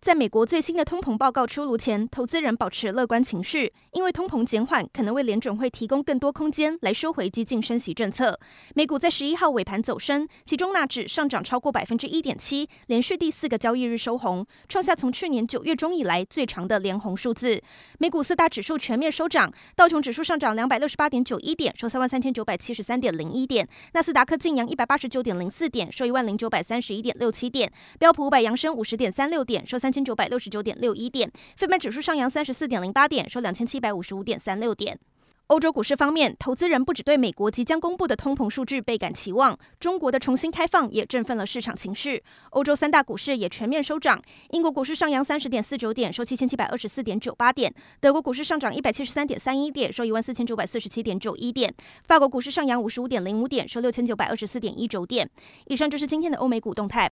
在美国最新的通膨报告出炉前，投资人保持乐观情绪，因为通膨减缓可能为联准会提供更多空间来收回激进升息政策。美股在十一号尾盘走升，其中纳指上涨超过百分之一点七，连续第四个交易日收红，创下从去年九月中以来最长的连红数字。美股四大指数全面收涨，道琼指数上涨两百六十八点九一点，收三万三千九百七十三点零一点；纳斯达克劲扬一百八十九点零四点，收一万零九百三十一点六七点；标普五百扬升五十点三六点，收三。三千九百六十九点六一点，非半指数上扬三十四点零八点，收两千七百五十五点三六点。欧洲股市方面，投资人不只对美国即将公布的通膨数据倍感期望，中国的重新开放也振奋了市场情绪。欧洲三大股市也全面收涨，英国股市上扬三十点四九点，收七千七百二十四点九八点；德国股市上涨一百七十三点三一点，收一万四千九百四十七点九一点；法国股市上扬五十五点零五点，收六千九百二十四点一九点。以上就是今天的欧美股动态。